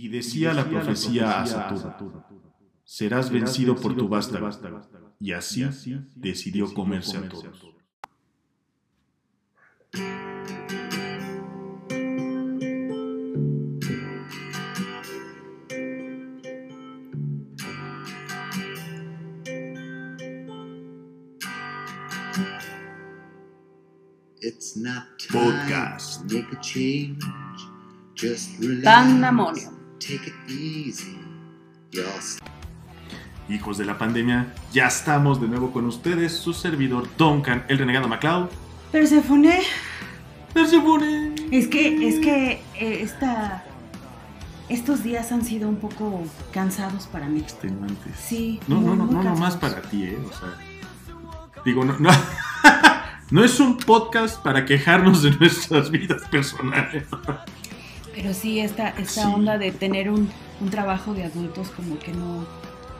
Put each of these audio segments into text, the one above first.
Y decía la profecía a Saturno, serás vencido por tu vástago. Y así decidió comerse a todos. Podcast. time to make a change. Just relax. Pandemonium. Take it easy. You'll Hijos de la pandemia, ya estamos de nuevo con ustedes, su servidor Duncan, el renegado MacLeod. Persephone, Persephone. es que, es que eh, esta, estos días han sido un poco cansados para mí. Extenuantes. Sí, No, no, muy, no, muy no, nomás cansados. para ti, ¿eh? O sea, digo, no, no, no es un podcast para quejarnos de nuestras vidas personales. Pero sí, esta, esta Sí. onda de tener un, un trabajo de adultos como que no...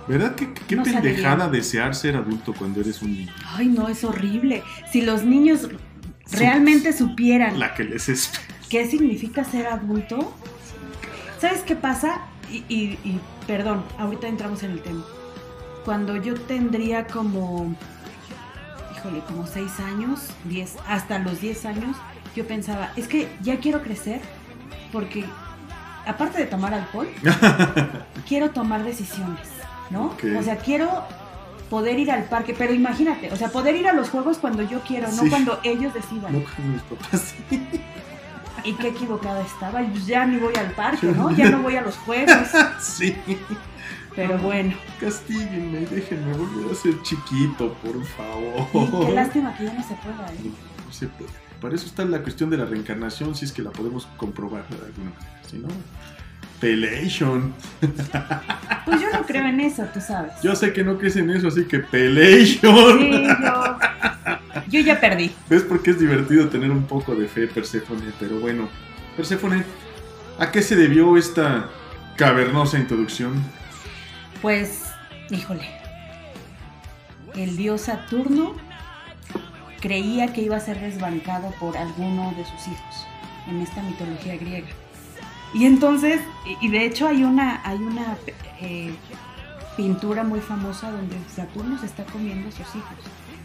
¿Verdad? Qué, qué No pendejada desear ser adulto cuando eres un niño. Ay, no, es horrible. Si los niños realmente supieran La que les es. qué significa ser adulto, ¿sabes qué pasa? Y, y- y, perdón, ahorita entramos en el tema. Cuando yo tendría como, híjole, como 6 años, 10, hasta los 10 años, yo pensaba, es que ya quiero crecer porque, aparte de tomar alcohol, quiero tomar decisiones, ¿no? O sea, quiero poder ir al parque, pero imagínate, o sea, poder ir a los juegos cuando yo quiero, Sí. no cuando ellos decidan. No con mis papás. Y qué equivocada estaba. Pues Ya ni voy al parque, ¿no? Ya no voy a los juegos. Sí. Pero bueno. Castíguenme, déjenme volver a ser chiquito, por Y favor. qué lástima que ya no se pueda, ¿eh? No, no se puede. Para eso está la cuestión de la reencarnación, si es que la podemos comprobar de alguna manera. Si no, Pelation. Pues yo no creo en eso, tú sabes. Yo sé que no crees en eso, así que Pelation. Sí, yo. Yo ya perdí. ¿Ves por qué es divertido tener un poco de fe, Perséfone? Pero bueno, Perséfone, ¿a qué se debió esta cavernosa introducción? Pues, híjole. El dios Saturno creía que iba a ser desbancado por alguno de sus hijos en esta mitología griega. Y entonces, y- de hecho hay una, hay una eh, pintura muy famosa donde Saturno se está comiendo a sus hijos.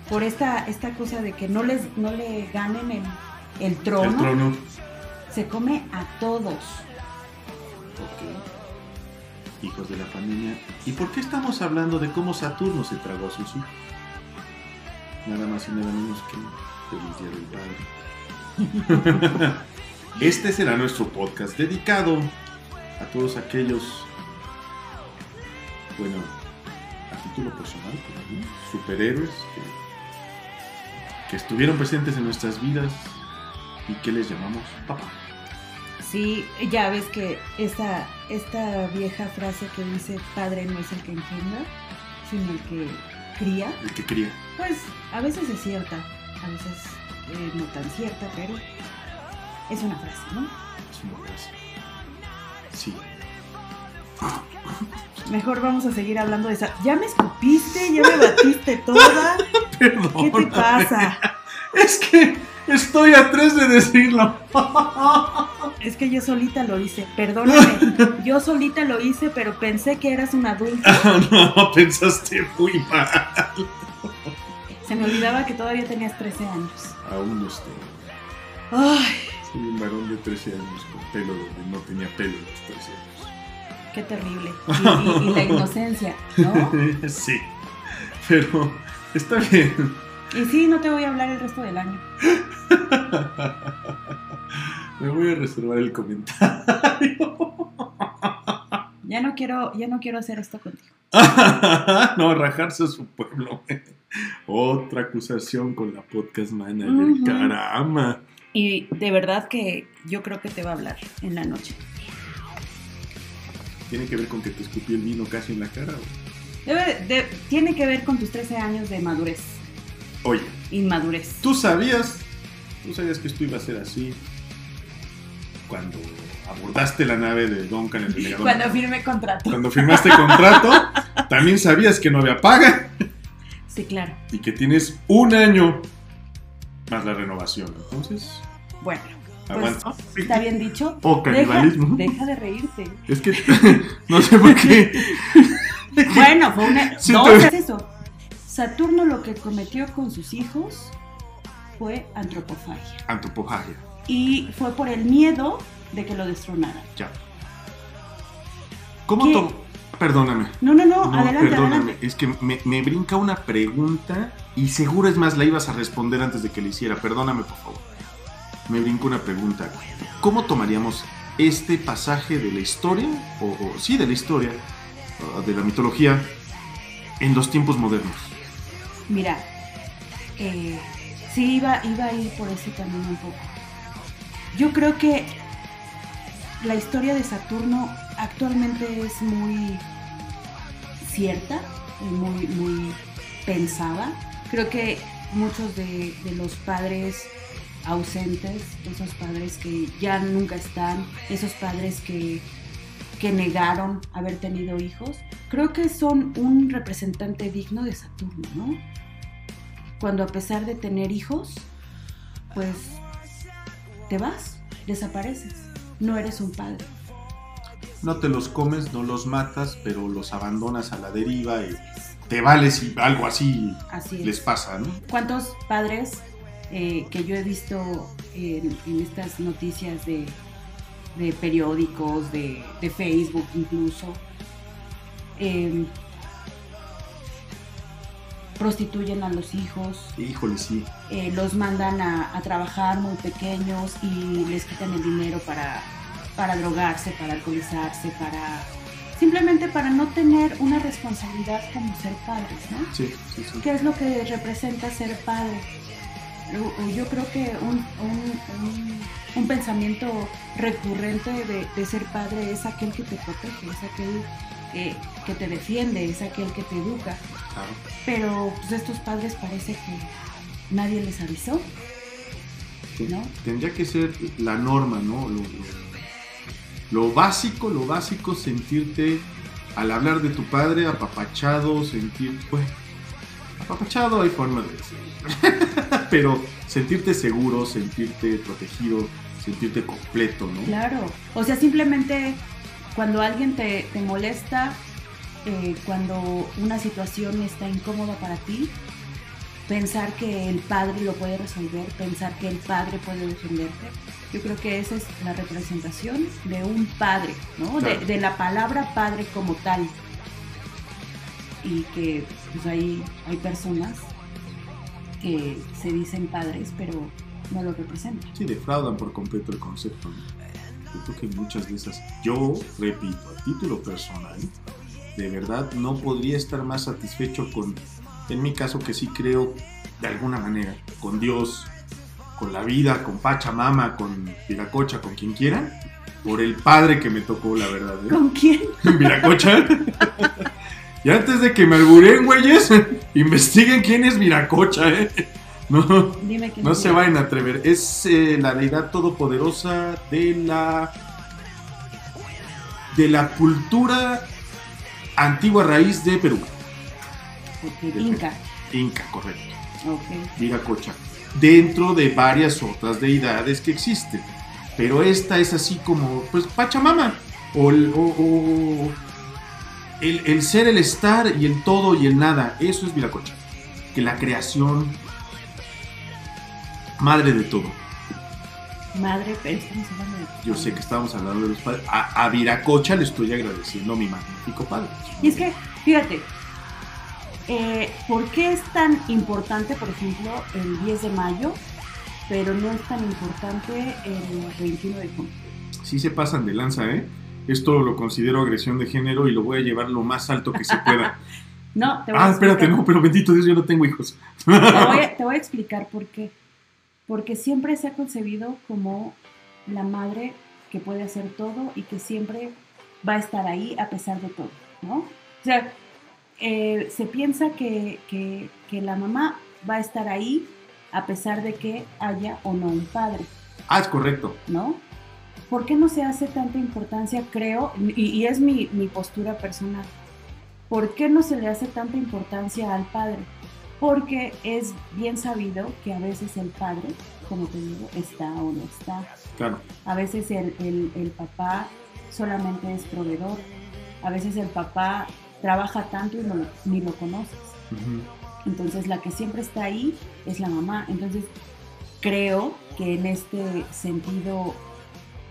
Por esta, esta cosa de que no, les, no le ganen el, el trono, El trono. se come a todos. Ok. Hijos de la pandemia. ¿Y por qué estamos hablando de cómo Saturno se tragó a sus hijos? Nada más y nada menos que Feliz Día del Padre. Este será nuestro podcast dedicado a todos aquellos, bueno, a título personal, mí, superhéroes que, que estuvieron presentes en nuestras vidas y que les llamamos papá. Sí, ya ves que esta, esta vieja frase que dice padre no es el que engendra, sino el que cría, El que cría. Pues a veces es cierta, a veces eh, no tan cierta, pero es una frase, ¿no? Es una frase. Sí. Mejor vamos a seguir hablando de esa. Ya me escupiste, ya me batiste toda. Perdón. ¿Qué te pasa? Es que estoy a tres de decirlo. Es que yo solita lo hice, perdóname. Yo solita lo hice, pero pensé que eras un adulto. no, pensaste muy mal. Se me olvidaba que todavía tenías 13 años. Aún no estoy. Ay, Soy un varón de 13 años con pelo donde no tenía pelo a los 13 años. qué terrible. Y, y- y la inocencia, ¿no? sí. Pero está bien. Y sí, no te voy a hablar el resto del año. Me voy a reservar el comentario. Ya no quiero, ya no quiero hacer esto contigo. no, rajarse a su pueblo. Otra acusación con la podcast manager. Ujú. Caramba. Y de verdad que yo creo que te va a hablar en la noche. ¿Tiene que ver con que te escupí el vino casi en la cara? o? Debe- de- tiene que ver con tus 13 años de madurez, Oye, inmadurez. ¿tú sabías? ¿Tú sabías que esto iba a ser así? Cuando abordaste la nave de Duncan el delegado. Cuando firme contrato. Cuando firmaste contrato, también sabías que no había paga Sí, claro. y que tienes un año más la renovación. Entonces, Bueno, Aguanta. ¿Está bien dicho? O Deja, canibalismo. deja de reírte. Es que no sé por qué. Bueno, fue una. Sí, te- es eso. Saturno lo que cometió con sus hijos fue antropofagia. Antropofagia. Y fue por el miedo de que lo destronaran. Ya. ¿Cómo to- Perdóname. No, no, no, No, adelante, perdóname. adelante. Es que me, me brinca una pregunta y seguro es más la ibas a responder antes de que le hiciera. Perdóname, por favor. Me brinca una pregunta. ¿Cómo tomaríamos este pasaje de la historia, o, o sí, de la historia, de la mitología, en los tiempos modernos? Mira, eh, sí iba, iba a ir por ese camino un poco. Yo creo que la historia de Saturno actualmente es muy cierta, y muy, muy pensada. Creo que muchos de, de los padres ausentes, esos padres que ya nunca están, esos padres que, que negaron haber tenido hijos, creo que son un representante digno de Saturno, ¿no? Cuando a pesar de tener hijos, pues te vas, desapareces, no eres un padre. No te los comes, no los matas, pero los abandonas a la deriva y te vales y algo así Así es. les pasa, ¿no? ¿Cuántos padres eh, que yo he visto en, en estas noticias de, de periódicos, de, de Facebook incluso, eh, prostituyen a los hijos, Híjole, sí. eh, los mandan a, a trabajar muy pequeños y les quitan el dinero para, para drogarse, para alcoholizarse, para simplemente para no tener una responsabilidad como ser padres, ¿no? Sí, sí, sí. ¿Qué es lo que representa ser padre? Yo- creo que un, un- un- un pensamiento recurrente de, de ser padre es aquel que te protege, es aquel que, que te defiende, es aquel que te educa. Claro. Pero pues estos padres parece que nadie les avisó, Sí. ¿no? Tendría que ser la norma, ¿no? Lo, lo- lo básico, lo básico, sentirte al hablar de tu padre apapachado, sentir, pues, apapachado hay forma de decir, pero sentirte seguro, sentirte protegido, sentirte completo, ¿no? Claro. O sea, simplemente cuando alguien te, te molesta, eh, cuando una situación está incómoda para ti, pensar que el padre lo puede resolver, pensar que el padre puede defenderte. Yo creo que esa es la representación de un padre, ¿no? De- Claro. De, la palabra padre como tal. Y que pues hay, hay personas que se dicen padres, pero no lo representan. Sí, defraudan por completo el concepto. ¿no? Yo creo que muchas de esas, yo repito, a título personal, de verdad no podría estar más satisfecho con, en mi caso que sí creo de alguna manera, con Dios, con la vida, con Pachamama, con Viracocha, con quien quiera, por el padre que me tocó, la verdad. ¿eh? ¿Con quién? Viracocha. y antes de que me alburen, güeyes, investiguen quién es Viracocha, ¿eh? No. Dime No se vayan a atrever. Es eh, la deidad todopoderosa de la. de la cultura antigua raíz de Perú. Inca. Inca, correcto. Ok. Viracocha. Dentro de varias otras deidades que existen. Pero esta es así como, pues, Pachamama. O, el- o- o- el, el ser, el estar y el todo y el nada. Eso es Viracocha. Que la creación. Madre de todo. Madre, pero estamos hablando de. Yo sé que estábamos hablando de los padres. A, a Viracocha le estoy agradeciendo a mi magnífico padre. Y es que, fíjate, eh, ¿por qué es tan importante, por ejemplo, el 10 de mayo, pero no es tan importante el 21 de junio? Sí se pasan de lanza, ¿eh? Esto lo considero agresión de género y lo voy a llevar lo más alto que se pueda. No, te voy a ah, espérate, explicar- no, pero bendito Dios, yo no tengo hijos. Te voy, a, te voy a explicar por qué. Porque siempre se ha concebido como la madre que puede hacer todo y que siempre va a estar ahí a pesar de todo, ¿no? O sea, eh, se piensa que, que- que la mamá va a estar ahí a pesar de que haya o no un padre, Ah, es correcto. ¿no? ¿Por qué no se hace tanta importancia, creo, y, y es mi, mi postura personal, ¿por qué no se le hace tanta importancia al padre? Porque es bien sabido que a veces el padre, como te digo, está o no está. Claro. A veces el, el- el papá solamente es proveedor. A veces el papá trabaja tanto y no- ni lo conoces. Entonces la que siempre está ahí es la mamá. Entonces creo que en este sentido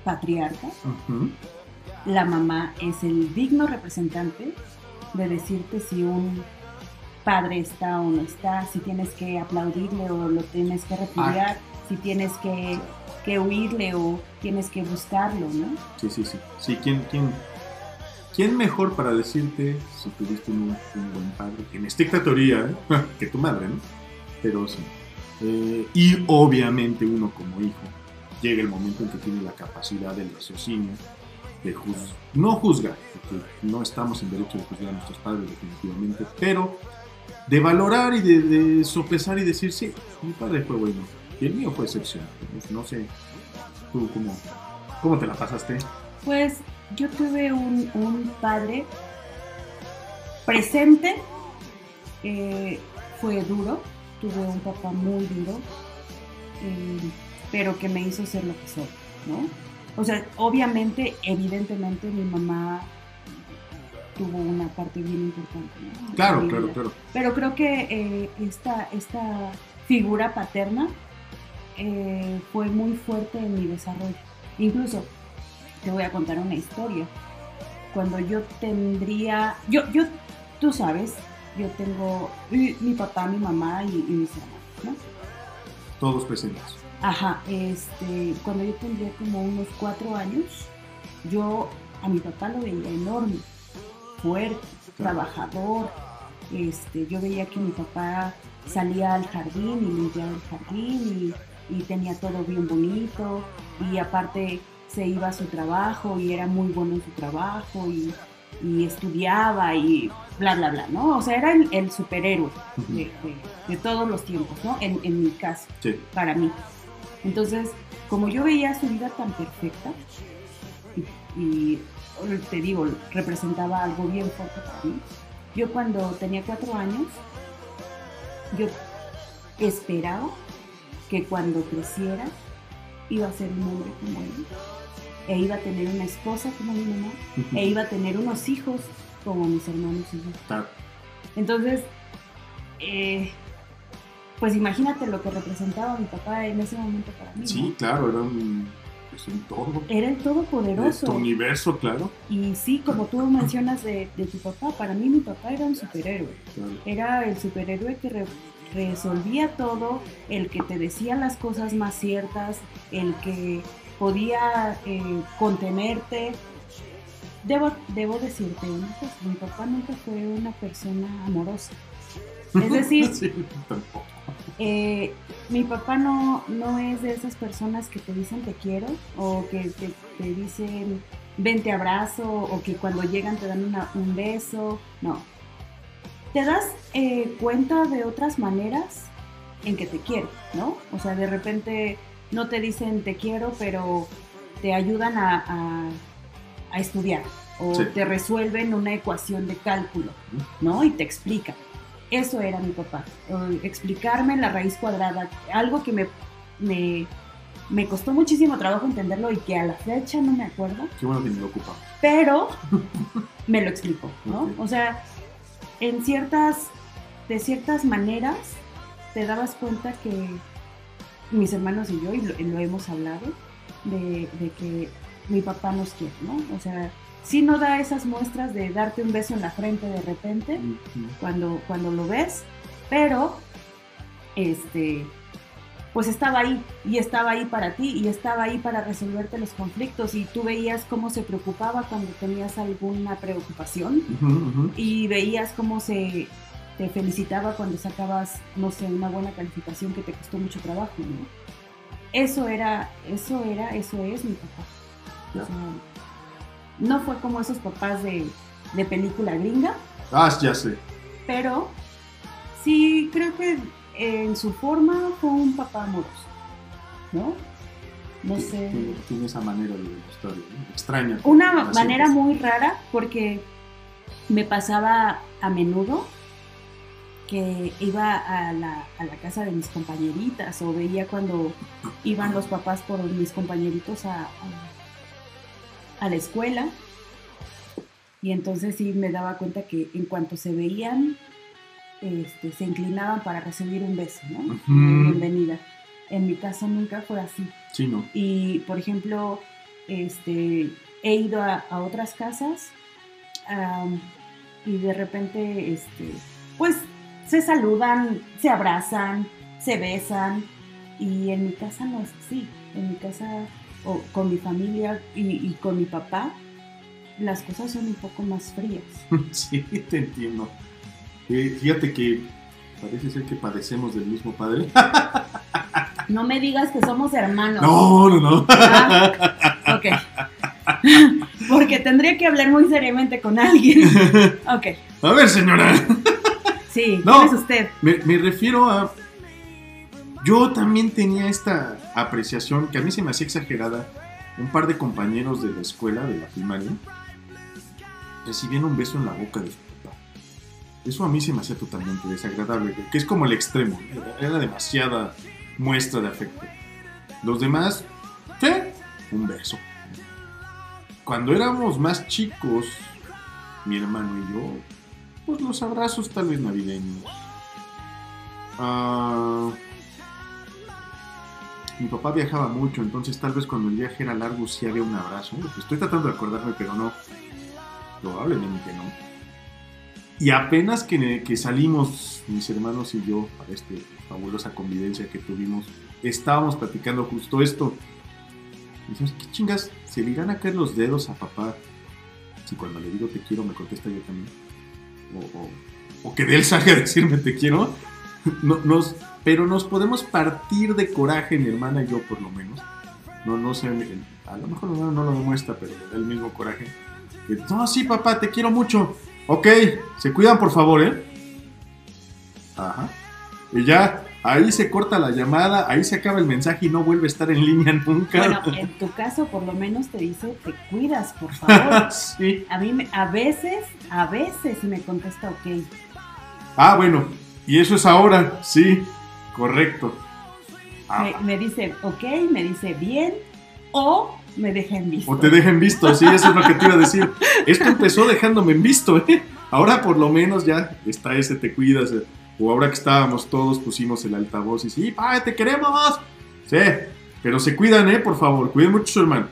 patriarca, la mamá es el digno representante de decirte si un padre está o no está, si tienes que aplaudirle o lo tienes que repudiar, si tienes que, que huirle o tienes que buscarlo, ¿no? Sí, sí, sí. Sí, ¿quién, quién, quién mejor para decirte si tuviste un, un buen padre? En estricta teoría, ¿eh? que tu madre, ¿no? Pero sí. Eh, y obviamente uno como hijo llega el momento en que tiene la capacidad del raciocinio, de juzgar, no juzgar, porque no estamos en derecho de juzgar a nuestros padres definitivamente, pero de valorar y de, de sopesar y decir, sí, mi padre fue bueno, y el mío fue excepcional. No sé, tú cómo, cómo te la pasaste. Pues yo tuve un, un padre presente, eh, fue duro, tuve un papá muy duro, eh, pero que me hizo ser lo que soy, ¿no? O sea, obviamente, evidentemente mi mamá tuvo una parte bien importante, Claro, claro, claro. Pero creo que eh, esta, esta figura paterna eh, fue muy fuerte en mi desarrollo. Incluso te voy a contar una historia. Cuando yo tendría, yo, yo, tú sabes, yo tengo mi, mi papá, mi mamá y, y mis hermanos, ¿no? Todos presentes. Ajá, este, cuando yo tendría como unos cuatro años, yo a mi papá lo veía enorme, fuerte, Claro. trabajador. Este, yo veía que mi papá salía al jardín y limpiaba el jardín y, y tenía todo bien bonito y aparte se iba a su trabajo y era muy bueno en su trabajo y, y estudiaba y bla, bla, bla, ¿no? O sea, era el, el superhéroe de, de- de todos los tiempos, ¿no? En, en mi caso Sí, para mí. Entonces, como yo veía su vida tan perfecta, y, y, te digo, representaba algo bien fuerte para mí, yo cuando tenía cuatro años, yo esperaba que cuando creciera iba a ser un hombre como él, e iba a tener una esposa como mi mamá, e iba a tener unos hijos como mis hermanos y yo. Claro. Entonces, eh, pues imagínate lo que representaba mi papá en ese momento para mí. Sí, ¿no? claro, era un, pues, un todo. Era el De todopoderoso. tu universo, claro. Y sí, como tú mencionas de, de tu papá, para mí mi papá era un superhéroe. claro. Era el superhéroe que re- resolvía todo, el que te decía las cosas más ciertas, el que podía eh, contenerte. Debo, debo decirte una cosa, mi papá nunca fue una persona amorosa. Es decir, Sí. Eh, mi papá no, no es de esas personas que te dicen te quiero o que te, te dicen ven te abrazo o que cuando llegan te dan una- un beso. No. Te das eh, cuenta de otras maneras en que te quiero, ¿no? O sea, de repente no te dicen te quiero, pero te ayudan a, a- a estudiar o Sí. te resuelven una ecuación de cálculo, ¿no? Y te explican. Eso era mi papá, explicarme la raíz cuadrada, algo que me, me, me costó muchísimo trabajo entenderlo y que a la fecha no me acuerdo, Qué bueno que me lo ocupaba. pero me lo explicó, ¿no? O sea, en ciertas, de ciertas maneras te dabas cuenta que mis hermanos y yo, y lo, y lo hemos hablado, de, de que mi papá nos quiere, ¿no? O sea, sí no da esas muestras de darte un beso en la frente de repente, cuando, cuando lo ves, pero este pues estaba ahí y estaba ahí para ti y estaba ahí para resolverte los conflictos y tú veías cómo se preocupaba cuando tenías alguna preocupación y veías cómo se te felicitaba cuando sacabas no sé una buena calificación que te costó mucho trabajo ¿no? eso era eso era eso es mi papá O Ya. sea, no fue como esos papás de, de película gringa Ah, ya sé. pero sí creo que en su forma fue un papá amoroso, ¿no? No sé. Tiene, tiene esa manera de demostrar, ¿no? Extraña. Una manera muy rara porque me pasaba a menudo que iba a la, a la casa de mis compañeritas o veía cuando iban los papás por mis compañeritos a, a, a la escuela. Y entonces sí me daba cuenta que en cuanto se veían, este, se inclinaban para recibir un beso, ¿no? Bienvenida. En mi caso nunca fue así. Sí, no. Y, por ejemplo, este, he ido a, a otras casas y de repente, este, pues, se saludan, se abrazan, se besan. Y en mi casa no es así. En mi casa, o con mi familia y, y con mi papá, las cosas son un poco más frías. Sí, te entiendo. Eh, fíjate que parece ser que padecemos del mismo padre. No me digas que somos hermanos. No, no, no. Ah, ok. Porque tendría que hablar muy seriamente con alguien. Ok. A ver, señora. Sí, No. ¿quién es usted? Me, me refiero a. Yo también tenía esta apreciación que a mí se me hacía exagerada. Un par de compañeros de la escuela, de la primaria, recibían un beso en la boca de su papá. Eso a mí se me hacía totalmente desagradable, que es como el extremo. Era, era demasiada muestra de afecto. Los demás, ¿qué? Un beso. Cuando éramos más chicos, mi hermano y yo, pues los abrazos tal vez navideños. Ah, mi papá viajaba mucho, entonces tal vez cuando el viaje era largo sí había un abrazo. Estoy tratando de acordarme, pero no. Probablemente no. Y apenas que, salimos, mis hermanos y yo, a esta fabulosa convivencia que tuvimos, estábamos platicando justo esto. ¿qué chingas? ¿Se le irán a caer los dedos a papá? Si cuando le digo te quiero me contesta yo también. O, o- que de él salga a decirme te quiero. No, nos, pero nos podemos partir de coraje, mi hermana y yo por lo menos. No, no sé, a lo mejor no, no lo demuestra, pero el mismo coraje. No, sí, papá, te quiero mucho. Ok, se cuidan por favor, ¿eh? Ajá. Y ya, ahí se corta la llamada, ahí se acaba el mensaje y no vuelve a estar en línea nunca. Bueno, en tu caso por lo menos te dice, te cuidas, por favor. sí. A mí me- a veces, a veces me contesta ok. Ah, bueno, y eso es ahora, sí, correcto. Ah, Me, me dice ok, me dice bien o me deja en visto. o te dejen visto, sí, eso es lo que te iba a decir. Esto empezó dejándome en visto, ¿eh? Ahora por lo menos ya está ese te cuidas. eh. O ahora que estábamos todos pusimos el altavoz y sí, pa, te queremos. Sí, pero se cuidan, ¿eh? Por favor, cuiden mucho su hermano.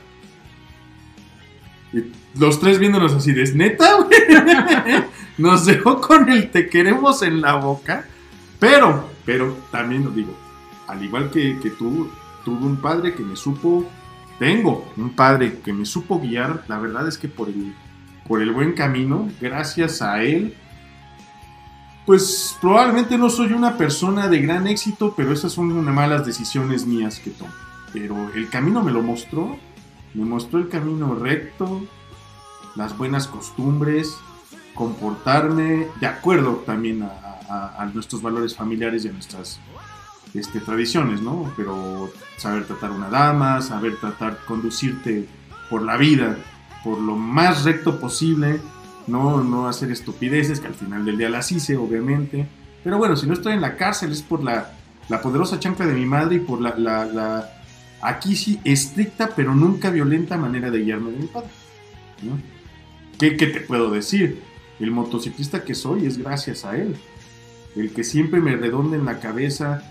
Y los tres viéndonos así, ¿es neta, güey? Nos dejó con el te queremos en la boca. Pero, pero también lo digo, al igual que, que tú, tuve un padre que me supo, tengo un padre que me supo guiar, la verdad es que por el, por el buen camino, gracias a él, pues probablemente no soy una persona de gran éxito, pero esas son unas malas decisiones mías que tomo. Pero el camino me lo mostró, me mostró el camino recto, las buenas costumbres, comportarme de acuerdo también a, nuestros valores familiares y a nuestras este, tradiciones, ¿no? Pero saber tratar a una dama, saber tratar, conducirte por la vida, por lo más recto posible, no, no hacer estupideces, que al final del día las hice, obviamente. Pero bueno, si no estoy en la cárcel es por la, la poderosa chancla de mi madre y por la, la, la- aquí sí, estricta pero nunca violenta manera de guiarme de mi padre. ¿Qué, qué te puedo decir? El motociclista que soy es gracias a él. El que siempre me redonde en la cabeza,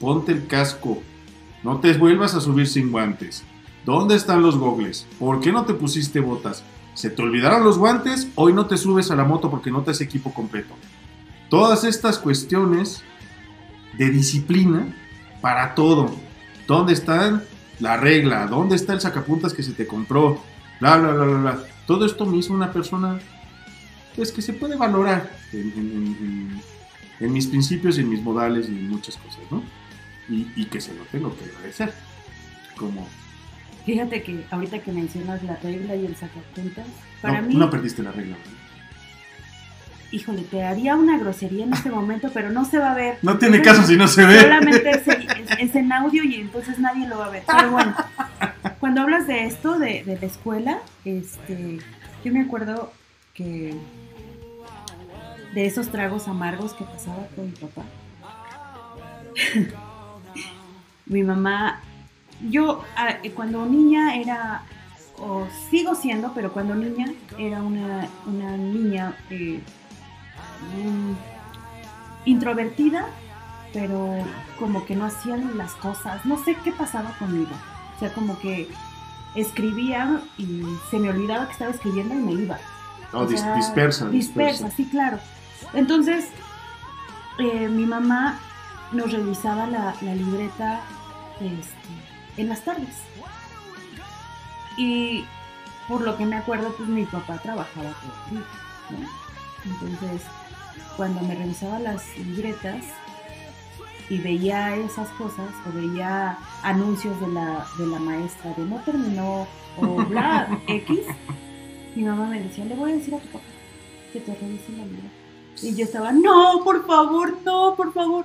ponte el casco, no te vuelvas a subir sin guantes. ¿Dónde están los gogles? ¿Por qué no te pusiste botas? ¿Se te olvidaron los guantes? Hoy no te subes a la moto porque no te hace equipo completo. Todas estas cuestiones de disciplina para todo. ¿Dónde está la regla? ¿Dónde está el sacapuntas que se te compró? Bla, bla, bla, bla, bla. Todo esto me hizo una persona pues que se puede valorar en, mis principios en mis modales y en muchas cosas, ¿no? Y, y que se lo tengo que agradecer. Como, Fíjate que ahorita que mencionas la regla y el sacapuntas, para no, mí, tú no perdiste la regla. híjole, te haría una grosería en este momento, pero no se va a ver. No tiene caso si no se ve. Solamente es, es- es en audio y entonces nadie lo va a ver. Pero bueno, cuando hablas de esto, de, de la escuela, este, yo me acuerdo que de esos tragos amargos que pasaba con mi papá. mi mamá yo ah, eh, cuando niña era, o sigo siendo, pero cuando niña era una, una niña eh, introvertida, pero como que no hacían las cosas, no sé qué pasaba conmigo. O sea, como que escribía y se me olvidaba que estaba escribiendo y me iba. No, O dis- sea, dispersa, Dispersa, sí, claro. Entonces, eh, mi mamá nos revisaba la, la libreta este, en las tardes. Y por lo que me acuerdo, pues mi papá trabajaba todo el día, ¿no? Entonces, cuando me revisaba las libretas y veía esas cosas, o veía anuncios de la, de la maestra de no terminó, o bla, X, mi mamá me decía, le voy a decir a tu papá que te revise la libreta. Y yo estaba, no, por favor, no, por favor.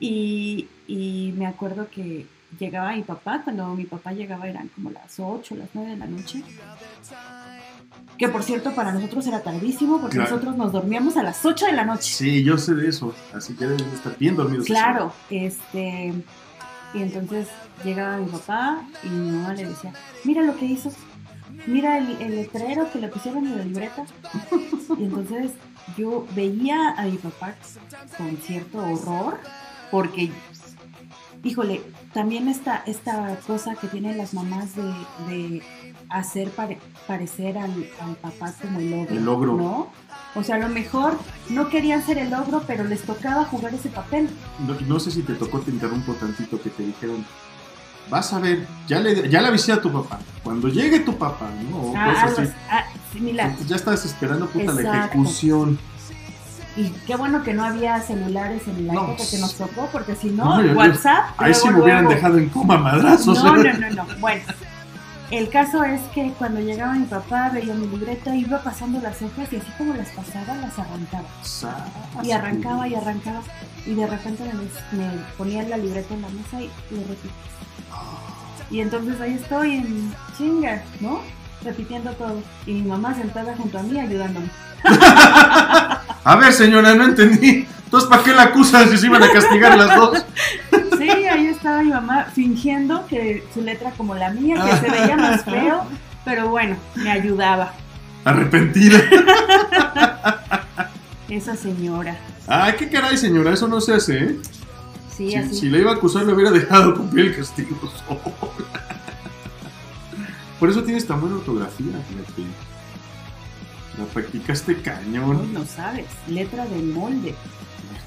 Y, y me acuerdo que llegaba mi papá, cuando mi papá llegaba eran como las 8, las 9 de la noche. Que por cierto, para nosotros era tardísimo porque Claro. nosotros nos dormíamos a las 8 de la noche. Sí, yo sé de eso. Así que deben estar bien dormidos. Claro, este. Y entonces llegaba mi papá y mi mamá le decía, mira lo que hizo, mira el, el letrero que le pusieron en la libreta. Y entonces yo veía a mi papá con cierto horror, porque, híjole, también esta, esta cosa que tienen las mamás de, de hacer pare- parecer al, al papá como el ogro. El ogro. ¿no? O sea, a lo mejor no querían ser el ogro, pero les tocaba jugar ese papel. No, no sé si te tocó, te interrumpo tantito, que te dijeron, vas a ver, ya le, ya le avisé a tu papá. Cuando llegue tu papá, ¿no? O Ah, cosas así. ah, ya estás esperando puta la ejecución. Y qué bueno que no había celulares en la No, época que nos tocó, porque si No, WhatsApp. Ahí sí me hubieran luego. dejado en coma madrazos. No, no, no, no. Bueno, el caso es que cuando llegaba mi papá, veía mi libreta, iba pasando las hojas y así como las pasaba, las arrancaba. Y arrancaba y arrancaba. Y de repente me, me ponía la libreta en la mesa y lo repetía. Y entonces ahí estoy en chinga, ¿no? Repitiendo todo. Y mi mamá sentada junto a mí ayudándome. A ver, señora, no entendí. Entonces, ¿para qué la acusan si se iban a castigar las dos? Sí, ahí estaba mi mamá fingiendo que su letra como la mía, que se veía más feo, pero bueno, me ayudaba Arrepentida. esa señora. Ay, qué caray, señora, eso no se hace, ¿eh? Sí, Si, así. si le iba a acusar, le hubiera dejado cumplir el castigo. Por eso tienes tan buena ortografía, fíjate. La practicaste cañón. no sabes, letra de molde.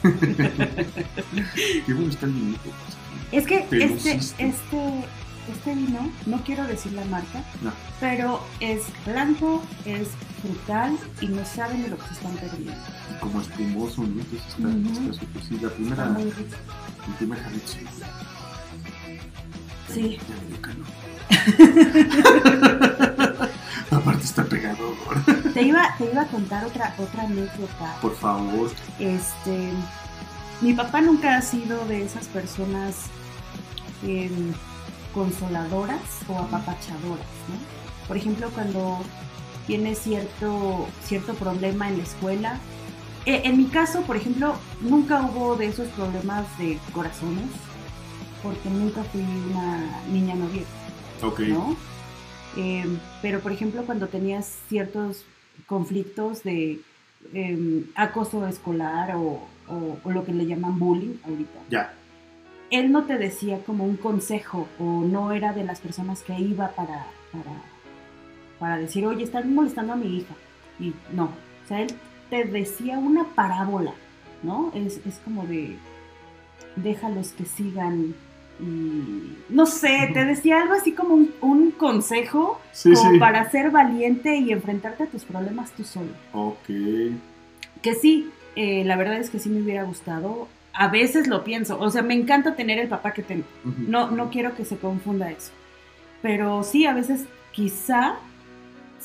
Qué bueno está el vinito. Es que Te este, este, este vino, no quiero decir la marca, No. pero es blanco, es frutal y no saben de lo que se están perdiendo. Y como espumoso, ¿no? Entonces está, está súper. Sí, la Está primera, rico. el primer jarrito, sí. Sí. Ya me dio calor. Aparte está pegador. Te iba, te iba a contar otra, otra anécdota. Por favor. Este, mi papá nunca ha sido de esas personas em, consoladoras o apapachadoras, ¿no? Por ejemplo, cuando tiene cierto, cierto problema en la escuela. eh, en mi caso, por ejemplo, nunca hubo de esos problemas de corazones, porque nunca fui una niña novia. Ok. ¿no? Eh, pero, por ejemplo, cuando tenías ciertos conflictos de eh, acoso escolar o, o- o lo que le llaman bullying ahorita, Ya. él no te decía como un consejo o no era de las personas que iba para, para, para decir, oye, estás molestando a mi hija. Y no, o sea, él te decía una parábola, ¿no? Es, es como de, déjalos que sigan. Y, no sé, te decía algo así como un, un consejo Sí, como sí. para ser valiente y enfrentarte a tus problemas tú solo. Ok. Que sí, eh, la verdad es que sí me hubiera gustado. A veces lo pienso, o sea, me encanta tener el papá que tengo. No, no quiero que se confunda eso. Pero sí, a veces quizá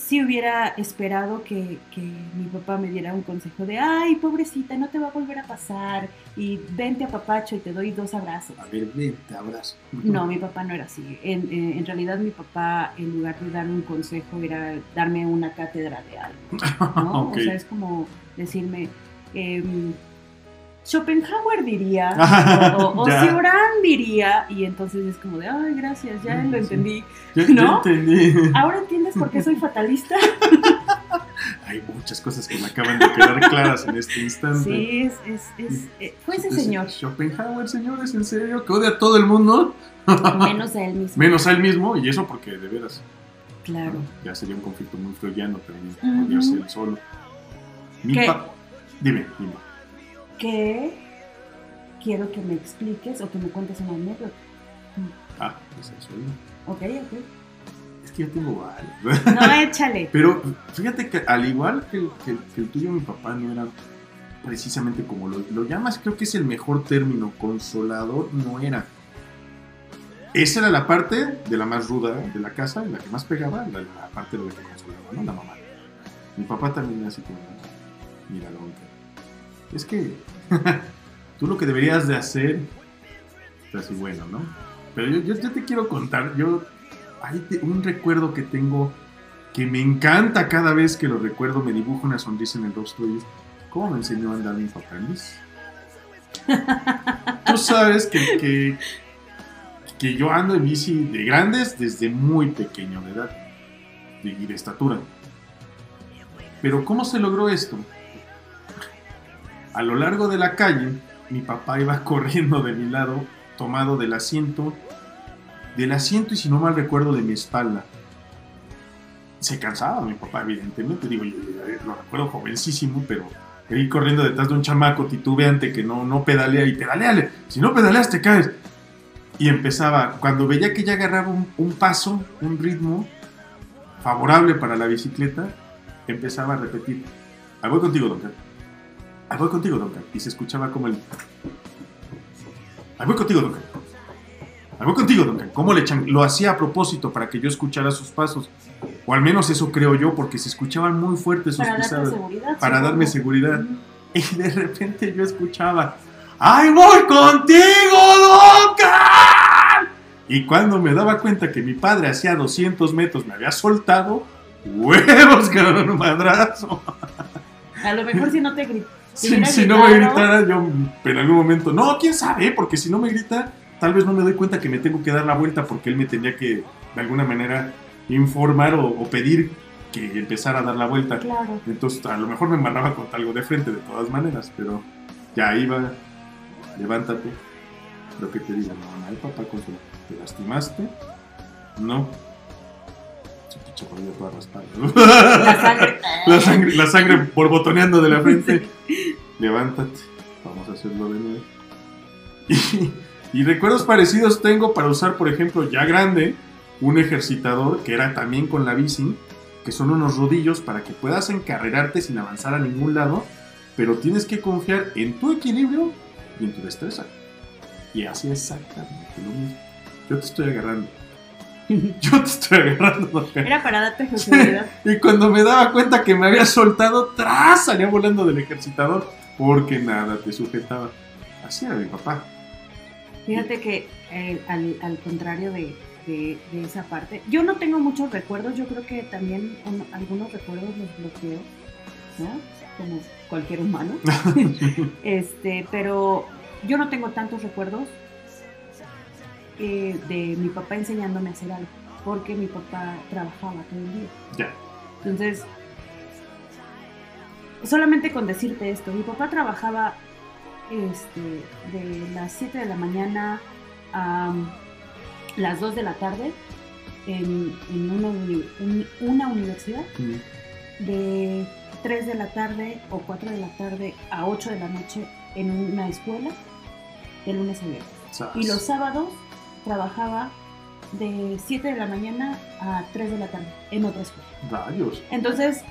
sí hubiera esperado que, que mi papá me diera un consejo de, ay, pobrecita, no te va a volver a pasar. Y vente a papacho y te doy dos abrazos. A ver, ven, te abrazo. No, mi papá no era así. En, en- en realidad mi papá, en lugar de darme un consejo, era darme una cátedra de algo. ¿no? O sea, es como decirme, em, Schopenhauer diría, o, o diría, y entonces es como de, ay, gracias, ya lo entendí. ¿No? entendí. ¿Ahora entiendes por qué soy fatalista? Hay muchas cosas que me acaban de quedar claras en este instante. Sí, es, es, es- eh, fue ese Es- señor, Schopenhauer, señores, en serio, que odia a todo el mundo, menos a él mismo. menos a él mismo, y eso porque de veras Claro. ya sería un conflicto muy freudiano también, odiarse él solo. Mi Dime, dime. Que quiero que me expliques o que me cuentes una anécdota. Ah, pues eso. ¿no? Ok, ok. Es que yo tengo varios. No, échale. Pero fíjate que al igual que el, que que el tuyo, mi papá no era precisamente como lo, lo llamas, creo que es el mejor término, consolador no era. Esa era la parte de la más ruda de la casa, la que más pegaba, la, la parte de la que consolaba, ¿no? La mamá. Mi papá también era así como, mira, Lonca, es que tú lo que deberías de hacer, es así bueno, ¿no? Pero yo, yo, yo te quiero contar, yo, hay un recuerdo que tengo que me encanta cada vez que lo recuerdo, me dibuja una sonrisa en el rostro y es, ¿cómo me enseñó a andar mi papá? Tú sabes que, que, que yo ando en bici de grandes desde muy pequeño de edad de- y de estatura. Pero ¿cómo se logró esto? A lo largo de la calle, mi papá iba corriendo de mi lado, tomado del asiento, del asiento y si no mal recuerdo de mi espalda. Se cansaba mi papá, evidentemente, digo, yo, lo recuerdo jovencísimo, pero ir corriendo detrás de un chamaco titubeante que no, no pedalea y pedaleale, si no pedaleas te caes. Y empezaba, cuando veía que ya agarraba un, paso, un ritmo favorable para la bicicleta, empezaba a repetir, ahí voy contigo, Carlos. Ahí voy contigo, Carlos. Y se escuchaba como el... Ahí voy contigo, Carlos. Ahí voy contigo, Carlos. ¿Cómo le echan? Lo hacía a propósito para que yo escuchara sus pasos. O al menos eso creo yo, porque se escuchaban muy fuertes sus Para pisadas. seguridad. Para darme seguridad. Y de repente yo escuchaba, ¡Ay, voy contigo, Duncan! Y cuando me daba cuenta que mi padre hacía 200 metros me había soltado, ¡huevos, cabrón, madrazo! A lo mejor si no te grito. Si, no me gritara, yo en algún momento, no, quién sabe, porque si no me grita, tal vez no me doy cuenta que me tengo que dar la vuelta porque él me tenía que, de alguna manera, informar o, o pedir que empezara a dar la vuelta. Claro. Entonces, a lo mejor me mandaba con algo de frente de todas maneras, pero ya iba, levántate, lo que te diga, no, no, papá, ¿te lastimaste? No. Rodilla toda raspada. La sangre. la sangre, la sangre borbotoneando de la frente. Levántate, vamos a hacerlo de nuevo. Y, y recuerdos parecidos tengo para usar, por ejemplo, ya grande, un ejercitador que era también con la bici, que son unos rodillos para que puedas encarrerarte sin avanzar a ningún lado, pero tienes que confiar en tu equilibrio y en tu destreza. Y así exactamente lo mismo. Yo te estoy agarrando. Yo te estoy agarrando. Era para darte seguridad. Y cuando me daba cuenta que me había soltado, tras salía volando del ejercitador porque nada te sujetaba. Así era mi papá. Fíjate que eh, al, al contrario de, de- de esa parte, yo no tengo muchos recuerdos, yo creo que también un- algunos recuerdos los bloqueo, ¿no? Como cualquier humano. este, pero yo no tengo tantos recuerdos eh, de mi papá enseñándome a hacer algo, porque mi papá trabajaba todo el día. Ya. Entonces, solamente con decirte esto, mi papá trabajaba este, de las 7 de la mañana a las 2 de la tarde en, en una, uni- un- una universidad, de 3 de la tarde o 4 de la tarde a 8 de la noche en una escuela, de lunes a viernes. Y los sábados trabajaba de 7 de la mañana a 3 de la tarde en otra escuela. Entonces,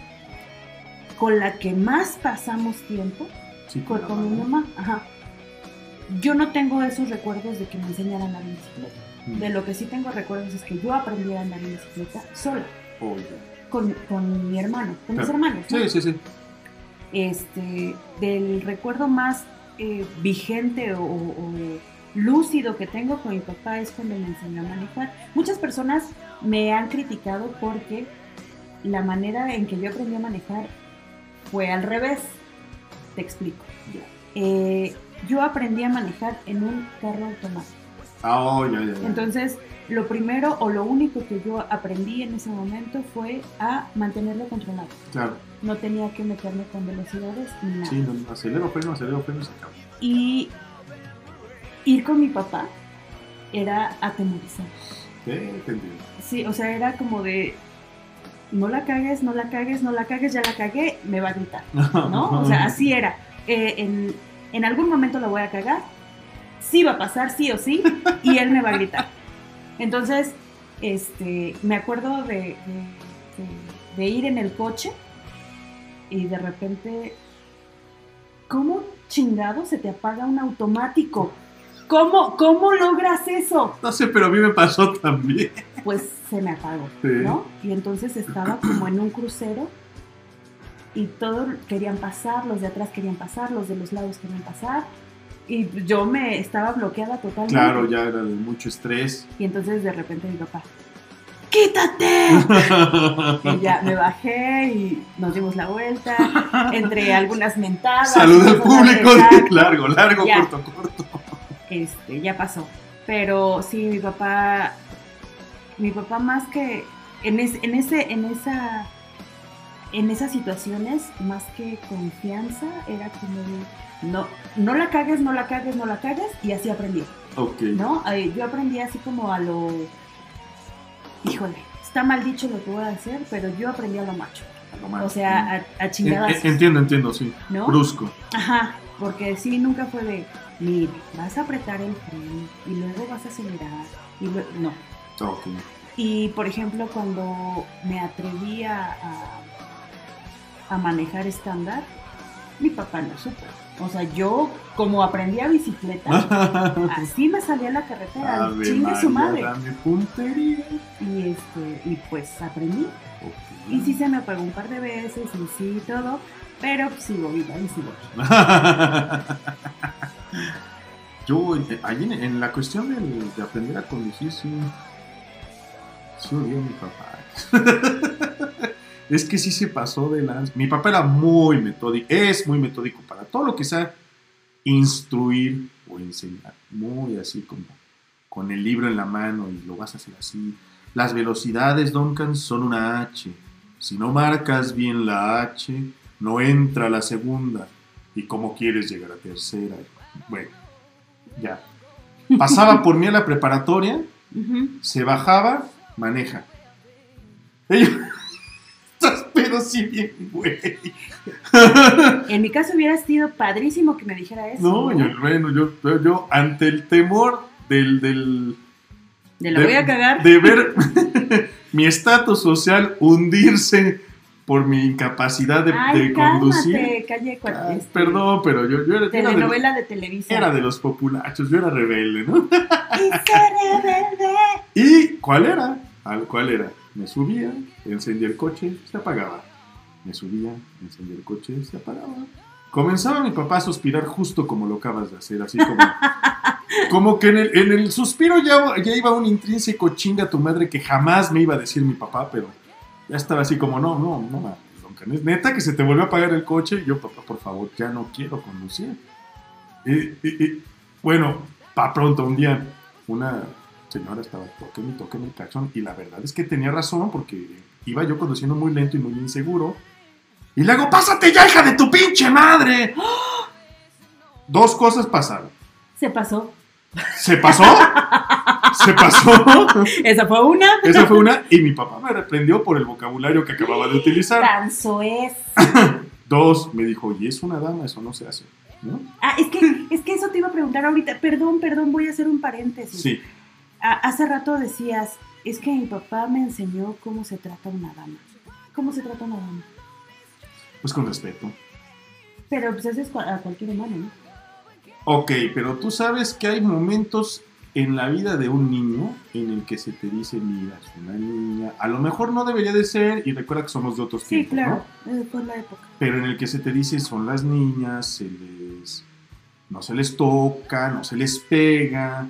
con la que más pasamos tiempo Sí, fue con mi mamá. Ajá. Yo no tengo esos recuerdos de que me enseñaran a andar en bicicleta. mano. De lo que sí tengo recuerdos es que yo aprendí a andar en bicicleta sola, Oye. con, con mi hermano, con mis hermanos. ¿no? Sí, sí, sí. Este, del recuerdo más eh, vigente o, o lúcido que tengo con mi papá es cuando me enseñó a manejar. Muchas personas me han criticado porque la manera en que yo aprendí a manejar fue al revés. Te explico. Eh, yo aprendí a manejar en un carro automático. Ah, oh, ya, ya. Entonces, lo primero o lo único que yo aprendí en ese momento fue a mantenerlo controlado. Claro. No tenía que meterme con velocidades ni nada. Sí, no, no, acelero, freno, acelero, freno, se acabó. Y ir con mi papá era atemorizar. Sí, te entiendo. Sí, o sea, era como de, no la cagues, no la cagues, no la cagues, ya la cagué, me va a gritar, ¿no? O sea, así era. Eh, en, en algún momento la voy a cagar, sí va a pasar, sí o sí, y él me va a gritar. Entonces, este, me acuerdo de, de- de- de ir en el coche y de repente, ¿cómo chingado se te apaga un automático? ¿Cómo, cómo logras eso? No sé, pero a mí me pasó también. Pues se me apagó, Sí. ¿no? Y entonces estaba como en un crucero y todos querían pasar, los de atrás querían pasar, los de los lados querían pasar. Y yo me estaba bloqueada totalmente. Claro, ya era de mucho estrés. Y entonces de repente mi papá, ¡quítate! Y ya me bajé y nos dimos la vuelta, entre algunas mentadas. Salud al público, largo, largo, Ya. corto, corto. Este, ya pasó. Pero sí, mi papá, mi papá más que en, es- en ese, en esa, en esas situaciones, más que confianza, era como no, no la cagues, no la cagues, no la cagues, y así aprendí, Ok. ¿no? Yo aprendí así como a lo, híjole, está mal dicho lo que voy a hacer, pero yo aprendí a lo macho, No más. o sea, a, a En- chingadas, en- entiendo, entiendo, sí. ¿no? Brusco. Ajá, porque sí, nunca fue de, mire, vas a apretar el freno y luego vas a acelerar y luego, no. Y por ejemplo, cuando me atreví a, a, a manejar estándar, mi papá no supo. O sea, yo como aprendí a bicicleta, así me salí a la carretera, chingue su madre. María, dame puntería. Y este, y pues aprendí. Y sí se me apagó un par de veces y sí todo, pero sigo viva y sigo. Yo, eh, ahí en, en la cuestión de aprender a conducir, sí, sí odié a mi papá. es que sí se pasó de lanza. Mi papá era muy metódico, es muy metódico para todo lo que sea instruir o enseñar. Muy así como con el libro en la mano y lo vas a hacer así. Las velocidades, Duncan, son una H. Si no marcas bien la H, no entra la segunda. ¿Y cómo quieres llegar a tercera? Bueno, ya. Pasaba por mí a la preparatoria, se bajaba, maneja. Estás pero sí bien, güey. En mi caso hubiera sido padrísimo que me dijera eso. No, yo, bueno, yo, yo, yo, ante el temor del, del, De la voy a cagar. de ver mi estatus social hundirse por mi incapacidad de, Ay, de conducir. cálmate, calle cua- Ay, este, perdón, pero yo, yo era, era de, Telenovela de Televisa. era de los populachos, yo era rebelde, ¿no? Y rebelde. ¿Y cuál era? ¿Al cuál era? Me subía, encendía el coche, se apagaba. Me subía, encendía el coche, se apagaba. Comenzaba mi papá a suspirar justo como lo acabas de hacer, así como... como que en el, en el suspiro ya, ya iba un intrínseco chinga a tu madre que jamás me iba a decir mi papá, pero ya estaba así como, no, no, no, don Canés, neta que se te volvió a apagar el coche. Y yo, papá, por favor, ya no quiero conducir. Y, y- y, bueno, pa' pronto, un día, una señora estaba toqueme, toqueme el cachón. Y la verdad es que tenía razón porque iba yo conduciendo muy lento y muy inseguro. Y le hago, pásate ya, hija de tu pinche madre. Dos cosas pasaron. Se pasó. ¿Se pasó? ¿Se pasó? Esa fue una. Esa fue una. Y mi papá me reprendió por el vocabulario que acababa de utilizar. Tan soez. Dos, me dijo, y es una dama, eso no se hace. ¿No? Ah, es que, es que eso te iba a preguntar ahorita. Perdón, perdón, voy a hacer un paréntesis. Sí. Hace rato decías, es que mi papá me enseñó cómo se trata una dama. ¿Cómo se trata una dama? Pues con respeto. Pero pues eso es a cualquier humano, ¿no? Ok, pero tú sabes que hay momentos en la vida de un niño en el que se te dice, mira, es una niña. A lo mejor no debería de ser, y recuerda que somos de otros Sí, tiempos, claro. ¿no? eh, Fue la época. Pero en el que se te dice, son las niñas, se les... no se les toca, no se les pega,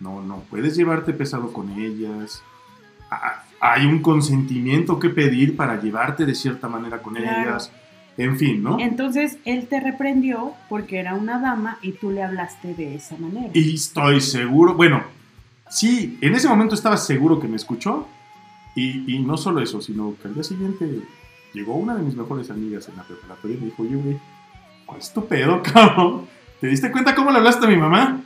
no, no puedes llevarte pesado con ellas. Hay un consentimiento que pedir para llevarte de cierta manera con Claro. ellas. En fin, ¿no? Entonces él te reprendió porque era una dama y tú le hablaste de esa manera. Y estoy seguro, bueno, sí, en ese momento estaba seguro que me escuchó. Y, y no solo eso, sino que al día siguiente llegó una de mis mejores amigas en la preparatoria y me dijo, oye, güey, ¿cuál es tu pedo, cabrón? ¿Te diste cuenta cómo le hablaste a mi mamá?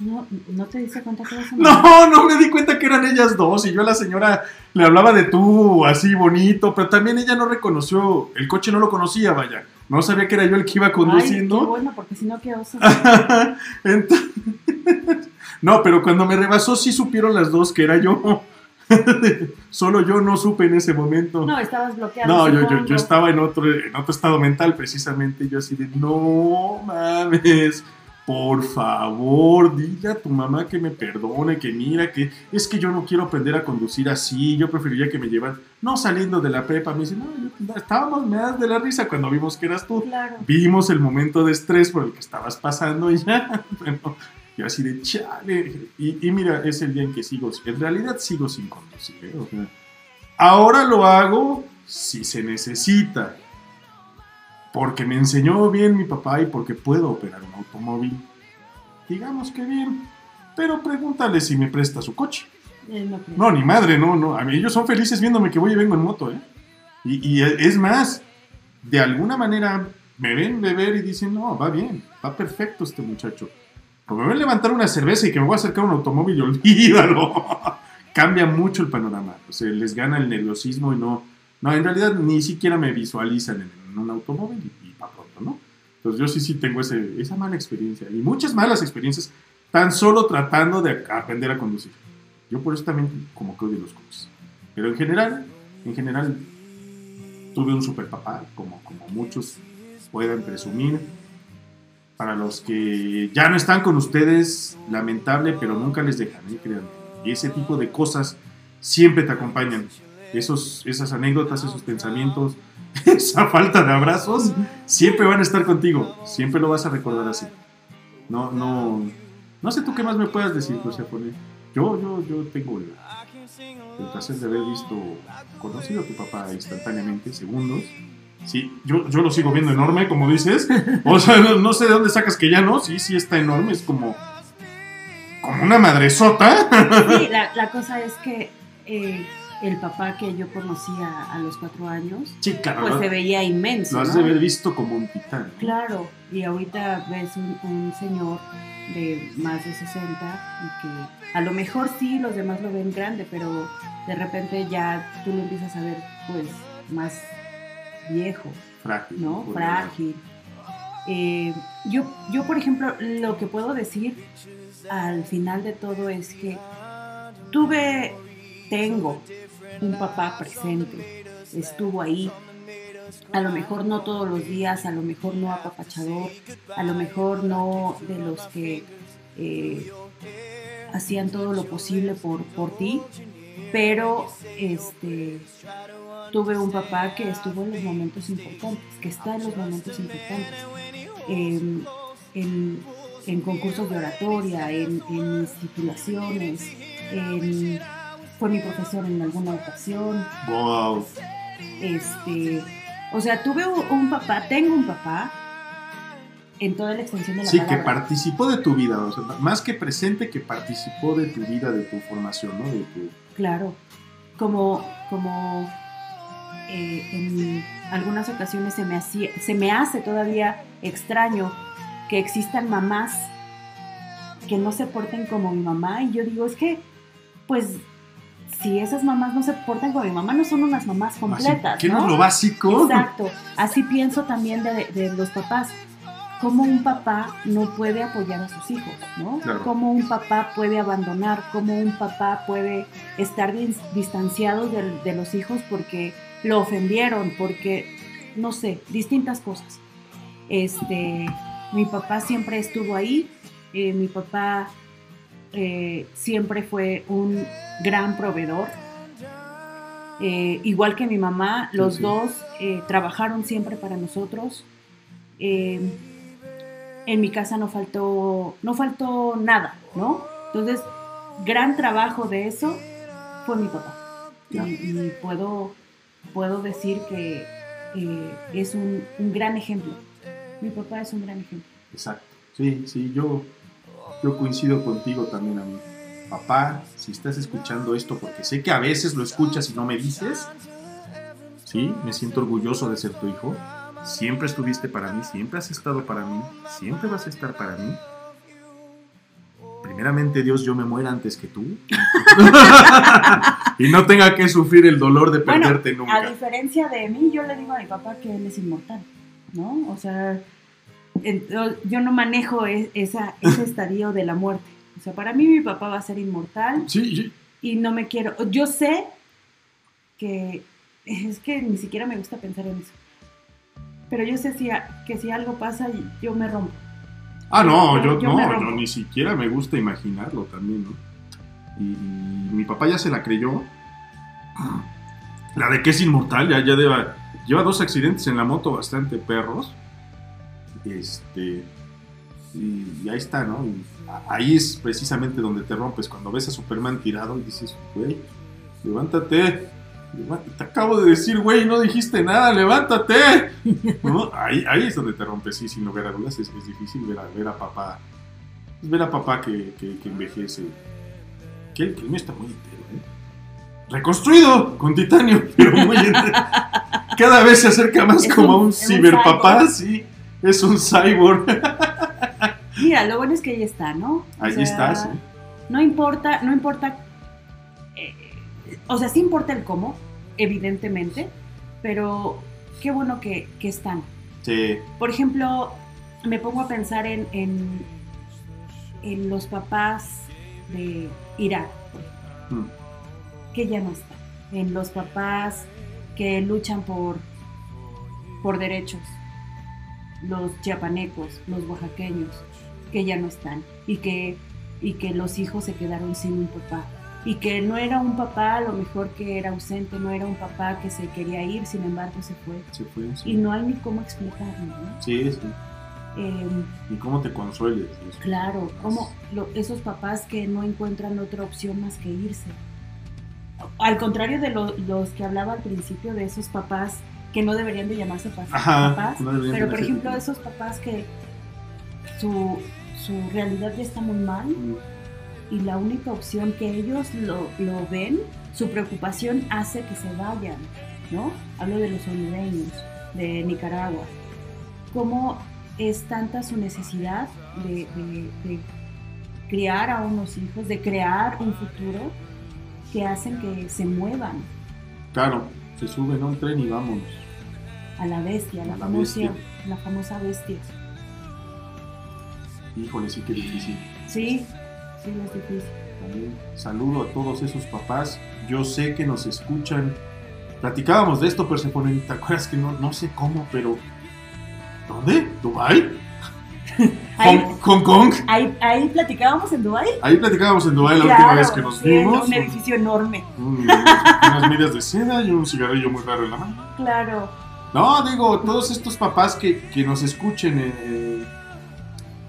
No, no te diste cuenta que esa No, no me di cuenta que eran ellas dos y yo a la señora le hablaba de tú, así bonito, pero también ella no reconoció, el coche no lo conocía, vaya, no sabía que era yo el que iba Ay, qué conduciendo. bueno, porque si no, qué oso. Entonces- no, pero cuando me rebasó sí supieron las dos que era yo. Solo yo no supe en ese momento. No, estabas bloqueado. No, yo, yo, yo estaba en otro, en otro estado mental precisamente. Yo así de, no mames, por favor, dile a tu mamá que me perdone, que mira, que es que yo no quiero aprender a conducir así. Yo preferiría que me llevaran, no saliendo de la prepa. Me dice, no, yo- estábamos meadas de la risa cuando vimos que eras tú. Claro. Vimos el momento de estrés por el que estabas pasando y ya. Bueno, yo así de chale. Y, y mira, es el día en que sigo, en realidad sigo sin conducir. ¿eh? O sea, ahora lo hago si se necesita. Porque me enseñó bien mi papá y porque puedo operar un automóvil. Digamos que bien. Pero pregúntale si me presta su coche. Eh, no ni madre, no, no. A mí ellos son felices viéndome que voy y vengo en moto, ¿eh? Y, y es más, de alguna manera me ven beber y dicen, no, va bien, va perfecto este muchacho. Pero me ven levantar una cerveza y que me voy a acercar a un automóvil y olvídalo. Cambia mucho el panorama. O sea, les gana el nerviosismo y no... No, en realidad ni siquiera me visualizan en, en un automóvil y, y para pronto, ¿no? Entonces yo sí, sí tengo ese- esa mala experiencia y muchas malas experiencias tan solo tratando de aprender a conducir. Yo por eso también como que odio los coches. Pero en general, en general, tuve un super papá, como, como muchos puedan presumir. Para los que ya no están con ustedes, lamentable, pero nunca les dejan, ¿eh? créanme. Y ese tipo de cosas siempre te acompañan. Esos, esas anécdotas, esos pensamientos, esa falta de abrazos, siempre van a estar contigo. Siempre lo vas a recordar así. No, no, no sé tú qué más me puedas decir, José. Yo, yo, yo tengo el, el placer de haber visto, conocido a tu papá instantáneamente, segundos. Sí, yo, yo lo sigo viendo enorme, como dices. O sea, no, no sé de dónde sacas que ya no. Sí, sí está enorme. Es como, como una madresota. Sí, la, la cosa es que eh, el papá que yo conocía a los cuatro años, Sí, claro. pues lo- se veía inmenso. lo has ¿no? de haber visto como un titán. Claro, y ahorita ves un, un señor de más de 60 y que a lo mejor sí los demás lo ven grande, pero de repente ya tú lo empiezas a ver pues más viejo, Frágil. ¿no? Frágil. Eh, yo, yo, por ejemplo, lo que puedo decir al final de todo es que tuve, tengo un papá presente, estuvo ahí. A lo mejor no todos los días, a lo mejor no apapachador, a lo mejor no de los que eh, hacían todo lo posible por, por ti, pero este, tuve un papá que estuvo en los momentos importantes, que está en los momentos importantes, en, en- concursos de oratoria, en, en titulaciones, en- fue mi profesor en alguna ocasión, Wow. este, o sea, tuve un, papá, tengo un papá en toda la extensión de la Sí, que participó de tu vida. O sea, más que presente, que participó de tu vida, de tu formación, ¿no? De tu, Claro, como, como eh, en algunas ocasiones se me, hacía, se me hace todavía extraño que existan mamás que no se porten como mi mamá y yo digo, es que, pues, si esas mamás no se portan como mi mamá, no son unas mamás completas, ¿Qué no es lo básico? Exacto. Así pienso también de, de los papás. Cómo un papá no puede apoyar a sus hijos, ¿no? Claro. Cómo un papá puede abandonar, cómo un papá puede estar dis- distanciado de, los hijos porque lo ofendieron, porque, no sé, distintas cosas. Este, mi papá siempre estuvo ahí, eh, mi papá eh, siempre fue un gran proveedor. Eh, igual que mi mamá, los sí. dos eh, trabajaron siempre para nosotros. En mi casa no faltó, no faltó nada, ¿no? Entonces, gran trabajo de eso fue mi papá. Y, puedo, puedo decir que, es un, un gran ejemplo. Mi papá es un gran ejemplo. Exacto. Sí, sí, yo, yo coincido contigo también, amigo. Papá, si estás escuchando esto, porque sé que a veces lo escuchas y no me dices, sí, me siento orgulloso de ser tu hijo. Siempre estuviste para mí, siempre has estado para mí, siempre vas a estar para mí. Primeramente, Dios, yo me muera antes que tú. y no tenga que sufrir el dolor de Bueno, perderte a nunca. diferencia de mí, yo le digo a mi papá que él es inmortal, ¿no? O sea, yo- no manejo e- esa, ese estadio de la muerte. O sea, para mí mi papá va a ser inmortal Sí, sí. y no me quiero. Yo sé que es que ni siquiera me gusta pensar en eso. Pero yo sé si a- que si algo pasa, yo me rompo. Ah, no, yo, no, yo ni siquiera me gusta imaginarlo también, ¿no? Y, y mi papá ya se la creyó. La de que es inmortal, ya, ya lleva, lleva dos accidentes en la moto bastante perros. Este. Y, y ahí está, ¿no? Y ahí es precisamente donde te rompes, cuando ves a Superman tirado y dices, güey, levántate. Te acabo de decir, güey, no dijiste nada, levántate. ¿No? Ahí, ahí es donde te rompes, sí, sin lugar a dudas. Es, es difícil ver a, ver a papá. Es ver a papá que, que- que envejece. Que el, mío está muy entero, ¿eh? Reconstruido con titanio, pero muy entero. Cada vez se acerca más Es como a un- ciberpapá, sí. Es un cyborg. Mira, lo bueno es que ahí está, ¿no? O Ahí sea, está, sí. No importa, no importa. eh, o sea, sí importa el cómo, evidentemente, pero qué bueno que, que están. Sí. Por ejemplo, me pongo a pensar en, en, en los papás de Irak, por ejemplo, Mm. que ya no están. En los papás que luchan por, por derechos. Los chiapanecos, los oaxaqueños, que ya no están. Y que, y que los hijos se quedaron sin un papá. Y que no era un papá a lo mejor que era ausente, no era un papá que se quería ir, sin embargo se fue. Se fue. sí. Y no hay ni cómo explicarlo, ¿no? Sí, sí. Em, Y cómo te consueles. eso. Claro, como lo- esos papás que no encuentran otra opción más que irse. Al contrario de lo- los que hablaba al principio, de esos papás que no deberían de llamarse Ajá, papás, no deberían pero por ejemplo esos papás que su, su realidad ya está muy mal Mm, y la única opción que ellos lo, lo ven, su preocupación hace que se vayan, ¿no? Hablo de los hondureños, de Nicaragua. ¿Cómo es tanta su necesidad de, de- de criar a unos hijos, de crear un futuro que hacen que se muevan Claro, se suben a un tren y vámonos. A la bestia, la, A la famosa, bestia. la famosa bestia? Híjole, sí que difícil. Sí, sí, es difícil. También saludo a todos esos papás. Yo sé que nos escuchan. Platicábamos de esto, Persephone. ¿Te acuerdas que no, no sé cómo, pero. ¿Dónde? ¿Dubai? Ahí, Hong, Kong. ahí, ahí platicábamos en Dubái. Ahí platicábamos en Dubai la última vez que nos sí, vimos. Un edificio enorme. Un- unas medias de seda y un cigarrillo muy raro en la mano. Claro. No, digo, todos estos papás que, que nos escuchen en eh,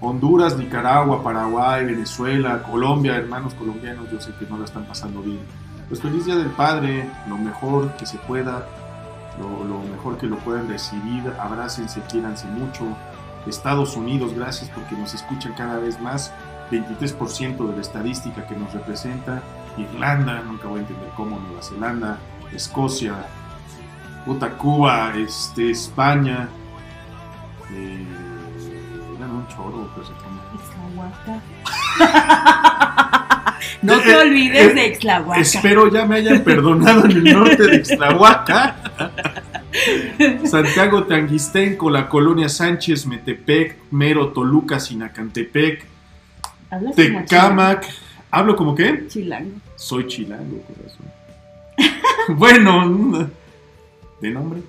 Honduras, Nicaragua, Paraguay, Venezuela, Colombia, hermanos colombianos, yo sé que no la están pasando bien. Pues feliz Día del Padre, lo mejor que se pueda, lo, lo mejor que lo puedan recibir, abrácense, quiéranse mucho. Estados Unidos, gracias porque nos escuchan cada vez más, 23% de la estadística que nos representa. Irlanda, nunca voy a entender cómo, Nueva Zelanda, Escocia, puta Cuba, este, España. Eh, eran un choro, pues, no te Eh, olvides eh, de Ixtlahuaca. Espero ya me hayan perdonado en el norte de Ixtlahuaca. Santiago Tanguistenco, la colonia Sánchez, Metepec, Mero, Toluca, Sinacantepec, Hablas como Tecámac. ¿Hablo como qué? Chilango. Soy chilango, corazón. bueno, ¿de nombre?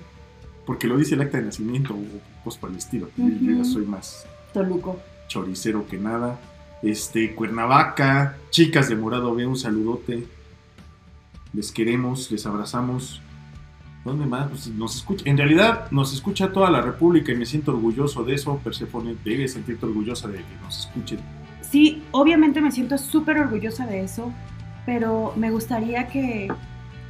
Porque lo dice el acta de nacimiento o cosas por el estilo. Yo- Yo ya soy más Toluco. choricero que nada. Este, Cuernavaca, chicas de Morado B, un saludote. Les queremos, les abrazamos. ¿Dónde más? Pues nos escucha. En realidad nos escucha toda la República y me siento orgulloso de eso. Persefone, debes sentirte orgullosa de que nos escuchen. Sí, obviamente me siento súper orgullosa de eso, pero me gustaría que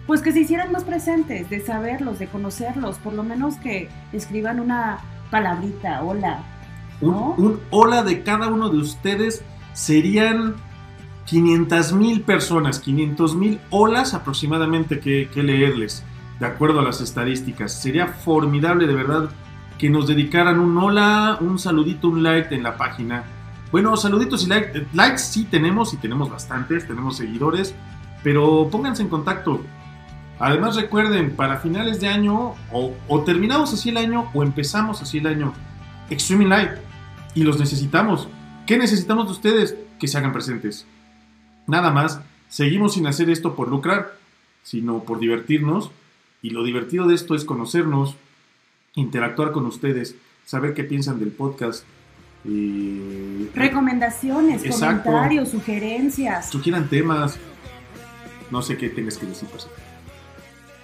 pues que se hicieran más presentes, de saberlos, de conocerlos, por lo menos que escriban una palabrita, hola. Un, ¿No? un hola de cada uno de ustedes serían 500 mil personas, 500 mil olas aproximadamente que, que leerles, de acuerdo a las estadísticas. Sería formidable de verdad que nos dedicaran un hola, un saludito, un like en la página. Bueno, saluditos y like, likes sí tenemos y tenemos bastantes, tenemos seguidores, pero pónganse en contacto. Además recuerden, para finales de año, o, o terminamos así el año o empezamos así el año, Extreme Live. Y los necesitamos. ¿Qué necesitamos de ustedes? Que se hagan presentes. Nada más, seguimos sin hacer esto por lucrar, sino por divertirnos. Y lo divertido de esto es conocernos, interactuar con ustedes, saber qué piensan del podcast. eh, Recomendaciones, Exacto. comentarios, sugerencias. sugieran temas. No sé qué tengas que decir, Percy.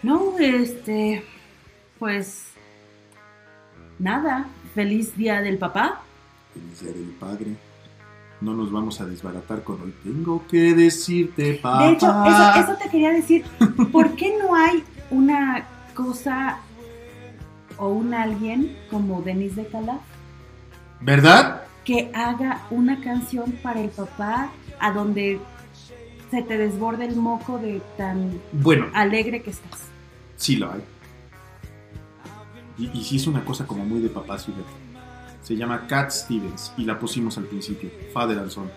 No, este, pues nada. Feliz día del papá. Feliz día del padre. No nos vamos a desbaratar con hoy. Tengo que decirte, papá. De hecho, eso, eso te quería decir. ¿Por qué no hay una cosa o un alguien como Denise de Calaf ¿Verdad? que haga una canción para el papá a donde se te desborde el moco de tan Bueno, alegre que estás? Sí lo hay. Y, y sí es una cosa como muy de papás, fíjate. Se llama Cat Stevens y la pusimos al principio, Father and Son.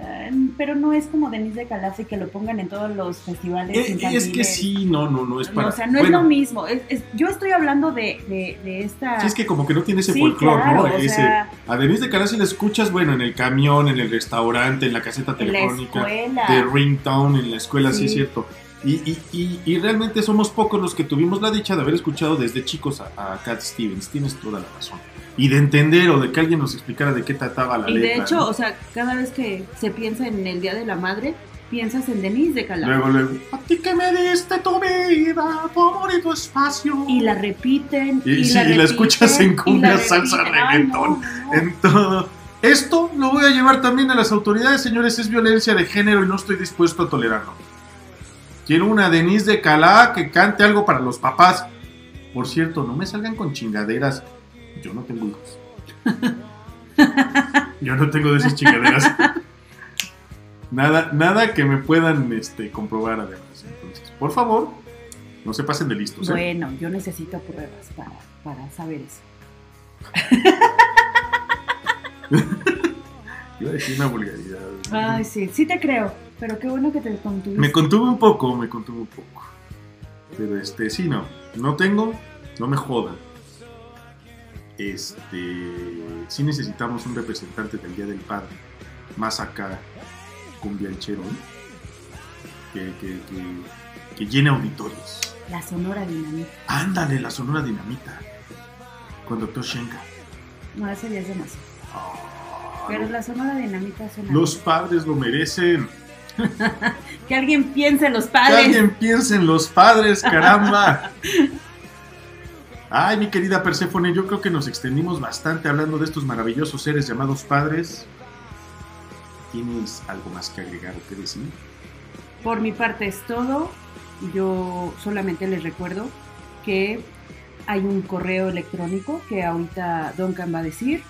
Eh, pero no es como Denise de Calaf y que lo pongan en todos los festivales. Eh, es que sí, no, no, no es No, para. o sea, no es bueno, lo mismo. Es- es- yo estoy hablando de, de, de esta. Sí, es que como que no tiene ese Sí, folclore, claro, ¿no? Ese, sea- a Denise de si la escuchas, bueno, en el camión, en el restaurante, en la caseta en la telefónica. escuela. de ringtone en la escuela, sí, Sí. es cierto. Y, y, y, y realmente somos pocos los que tuvimos la dicha de haber escuchado desde chicos a, a Cat Stevens, tienes toda la razón. Y de entender o de que alguien nos explicara de qué trataba la Y letra. de hecho, ¿no? o sea, cada vez que se piensa en el Día de la Madre, piensas en Denise de Calaf. Luego, luego, a ti que me diste tu vida, tu amor y tu espacio. Y la repiten. Y- Y, sí, la, y la repiten, escuchas en y cumbia, salsa, repiten. Reggaetón. no, no. En todo. Esto lo voy a llevar también a las autoridades, señores. Es violencia de género y no estoy dispuesto a tolerarlo. Quiero una Denise de Calá que cante algo para los papás. Por cierto, no me salgan con chingaderas. Yo no tengo hijos. Yo no tengo de esas chingaderas. Nada, nada que me puedan este, comprobar además. Entonces, por favor, no se pasen de listos. ¿eh? Bueno, yo necesito pruebas para, para saber eso. Iba a decir una vulgaridad. Ay, sí, sí te creo. Pero qué bueno que te contuviste. Me contuve un poco, me contuve un poco. Pero este, sí, no. No tengo, no me jodan. Este, sí necesitamos un representante del Día del Padre. Más acá, cumbianchero, ¿no? Que, que, que, que llene auditorios. La Sonora Dinamita. Ándale, la Sonora Dinamita. Con Dr. Shenka. No, ese día es demasiado. Ah, Pero la Sonora Dinamita suena. Los padres lo merecen. Que alguien piense en los Que padres. alguien piense en los padres, caramba. Ay, mi querida Perséfone, yo creo que nos extendimos bastante hablando de estos maravillosos seres llamados padres. ¿Tienes algo más que agregar o que decir? Por mi parte es todo. Yo solamente les recuerdo que hay un correo electrónico que ahorita Duncan va a decir.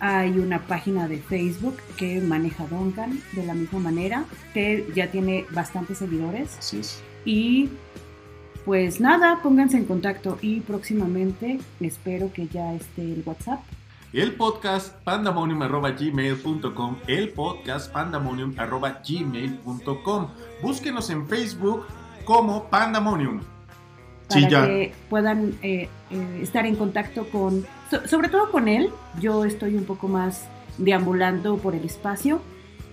Hay una página de Facebook que maneja Duncan de la misma manera, que ya tiene bastantes seguidores. Así es. Y pues nada, pónganse en contacto y próximamente espero que ya esté el WhatsApp. El podcast pandamonium.gmail.com El podcast pandamonium.gmail.com Búsquenos en Facebook como Pandamonium. Para Sí, que puedan eh, eh, estar en contacto con, so- sobre todo con él. Yo estoy un poco más deambulando por el espacio,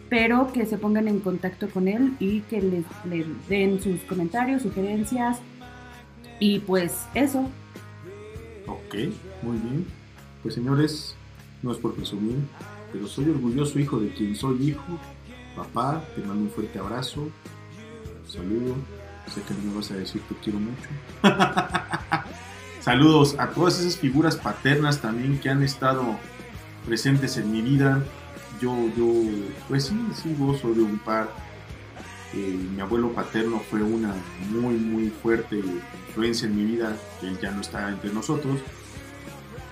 pero que se pongan en contacto con él y que les, le den sus comentarios, sugerencias. Y pues eso, Ok, muy bien. Pues señores, no es por presumir, pero soy orgulloso hijo de quien soy hijo. Papá, te mando un fuerte abrazo. Saludo. Sé que no me vas a decir te quiero mucho. Saludos a todas esas figuras paternas también que han estado presentes en mi vida. Yo, yo, pues sí, sí gozo de un par Eh, mi abuelo paterno fue una muy, muy fuerte influencia en mi vida. Él ya no está entre nosotros.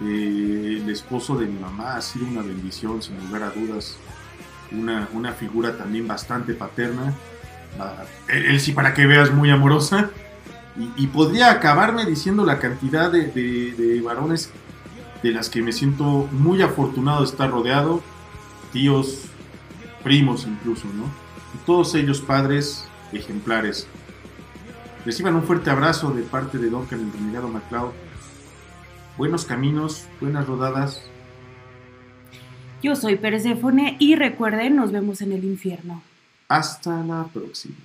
Eh, el esposo de mi mamá ha sido una bendición, sin lugar a dudas. Una, una figura también bastante paterna. Ah, él, sí, para que veas, muy amorosa. Y, podría acabarme diciendo la cantidad de, de- varones de las que me siento muy afortunado de estar rodeado. Tíos, primos incluso, ¿no? Y todos ellos padres ejemplares. Reciban un fuerte abrazo de parte de Duncan el Renegado MacLeod. Buenos caminos, buenas rodadas. Yo soy Perséfone y recuerden, nos vemos en el infierno. Hasta la próxima.